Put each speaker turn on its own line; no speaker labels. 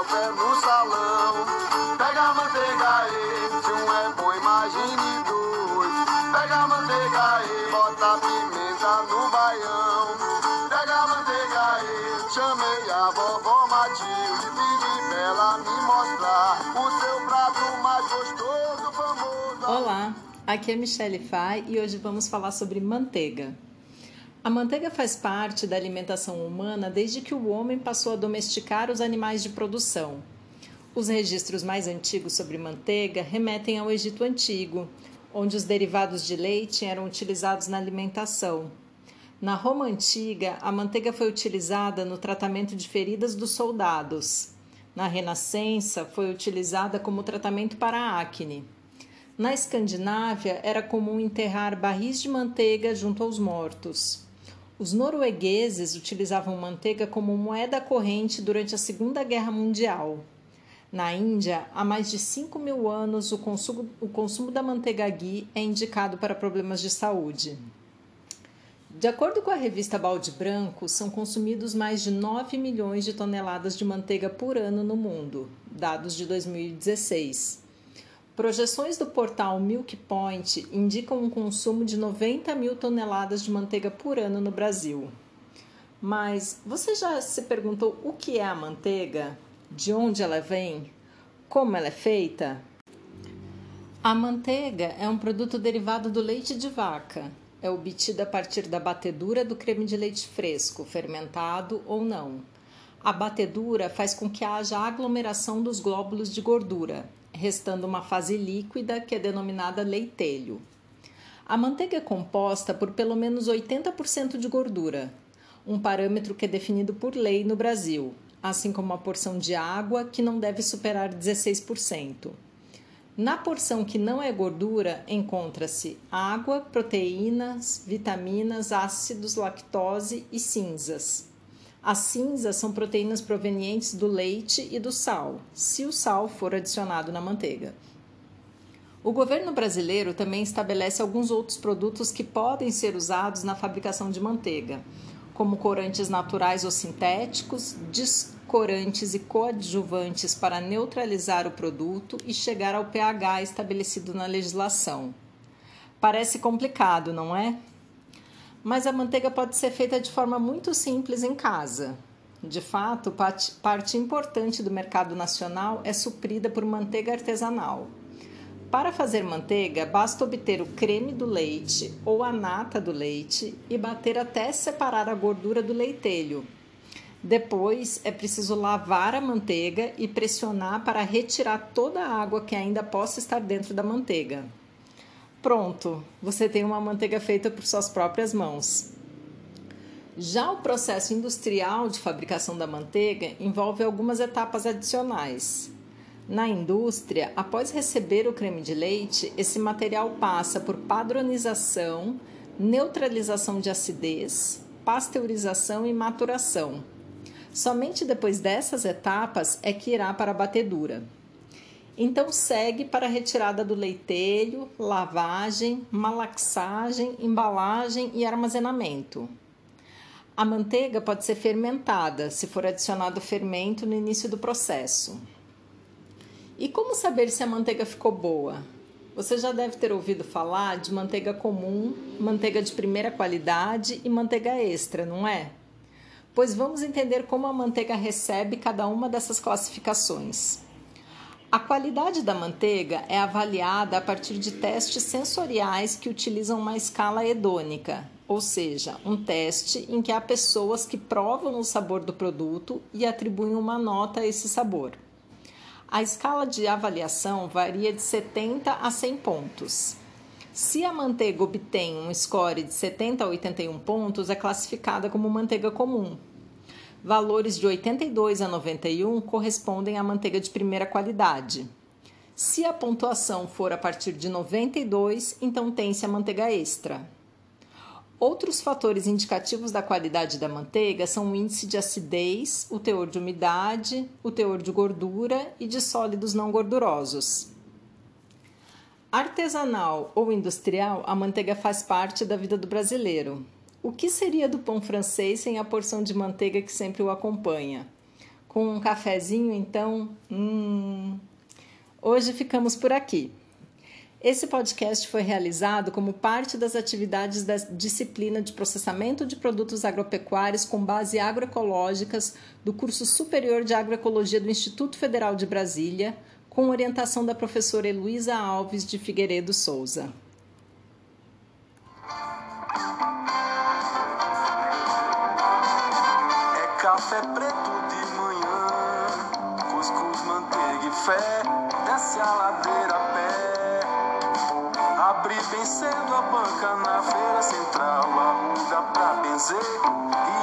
o pé no salão. Pega a manteiga e se um é bom, imagine dois. Pega a manteiga e bota a pimenta no baião. Pega a manteiga e chamei a vovó Matilde. Pedi pra ela me mostrar o seu prato mais gostoso, famoso.
Olá, aqui é Michelle Fay e hoje vamos falar sobre manteiga. A manteiga faz parte da alimentação humana desde que o homem passou a domesticar os animais de produção. Os registros mais antigos sobre manteiga remetem ao Egito Antigo, onde os derivados de leite eram utilizados na alimentação. Na Roma Antiga, a manteiga foi utilizada no tratamento de feridas dos soldados. Na Renascença, foi utilizada como tratamento para a acne. Na Escandinávia, era comum enterrar barris de manteiga junto aos mortos. Os noruegueses utilizavam manteiga como moeda corrente durante a Segunda Guerra Mundial. Na Índia, há mais de 5 mil anos, o consumo, o consumo da manteiga ghee é indicado para problemas de saúde. De acordo com a revista Balde Branco, são consumidos mais de 9 milhões de toneladas de manteiga por ano no mundo, dados de 2016. Projeções do portal Milk Point indicam um consumo de 90 mil toneladas de manteiga por ano no Brasil. Mas você já se perguntou o que é a manteiga? De onde ela vem? Como ela é feita? A manteiga é um produto derivado do leite de vaca. É obtida a partir da batedura do creme de leite fresco, fermentado ou não. A batedura faz com que haja aglomeração dos glóbulos de gordura, restando uma fase líquida que é denominada leitelho. A manteiga é composta por pelo menos 80% de gordura, um parâmetro que é definido por lei no Brasil, assim como a porção de água, que não deve superar 16%. Na porção que não é gordura, encontra-se água, proteínas, vitaminas, ácidos, lactose e cinzas. As cinzas são proteínas provenientes do leite e do sal, se o sal for adicionado na manteiga. O governo brasileiro também estabelece alguns outros produtos que podem ser usados na fabricação de manteiga, como corantes naturais ou sintéticos, descorantes e coadjuvantes para neutralizar o produto e chegar ao pH estabelecido na legislação. Parece complicado, não é? Mas a manteiga pode ser feita de forma muito simples em casa. De fato, parte importante do mercado nacional é suprida por manteiga artesanal. Para fazer manteiga, basta obter o creme do leite ou a nata do leite e bater até separar a gordura do leitelho. Depois é preciso lavar a manteiga e pressionar para retirar toda a água que ainda possa estar dentro da manteiga. Pronto, você tem uma manteiga feita por suas próprias mãos. Já o processo industrial de fabricação da manteiga envolve algumas etapas adicionais. Na indústria, após receber o creme de leite, esse material passa por padronização, neutralização de acidez, pasteurização e maturação. Somente depois dessas etapas é que irá para a batedura. Então segue para a retirada do leitelho, lavagem, malaxagem, embalagem e armazenamento. A manteiga pode ser fermentada se for adicionado fermento no início do processo. E como saber se a manteiga ficou boa? Você já deve ter ouvido falar de manteiga comum, manteiga de primeira qualidade e manteiga extra, não é? Pois vamos entender como a manteiga recebe cada uma dessas classificações. A qualidade da manteiga é avaliada a partir de testes sensoriais que utilizam uma escala hedônica, ou seja, um teste em que há pessoas que provam o sabor do produto e atribuem uma nota a esse sabor. A escala de avaliação varia de 70 a 100 pontos. Se a manteiga obtém um score de 70 a 81 pontos, é classificada como manteiga comum, Valores de 82 a 91 correspondem à manteiga de primeira qualidade. Se a pontuação for a partir de 92, então tem-se a manteiga extra. Outros fatores indicativos da qualidade da manteiga são o índice de acidez, o teor de umidade, o teor de gordura e de sólidos não gordurosos. Artesanal ou industrial, a manteiga faz parte da vida do brasileiro. O que seria do pão francês sem a porção de manteiga que sempre o acompanha? Com um cafezinho, então? Hum... Hoje ficamos por aqui. Esse podcast foi realizado como parte das atividades da disciplina de processamento de produtos agropecuários com base agroecológicas do curso superior de agroecologia do Instituto Federal de Brasília, com orientação da professora Heloísa Alves de Figueiredo Souza.
Café preto de manhã, cuscuz, manteiga e fé, desce a ladeira a pé. Abri bem cedo a banca na feira central, arruda pra benzer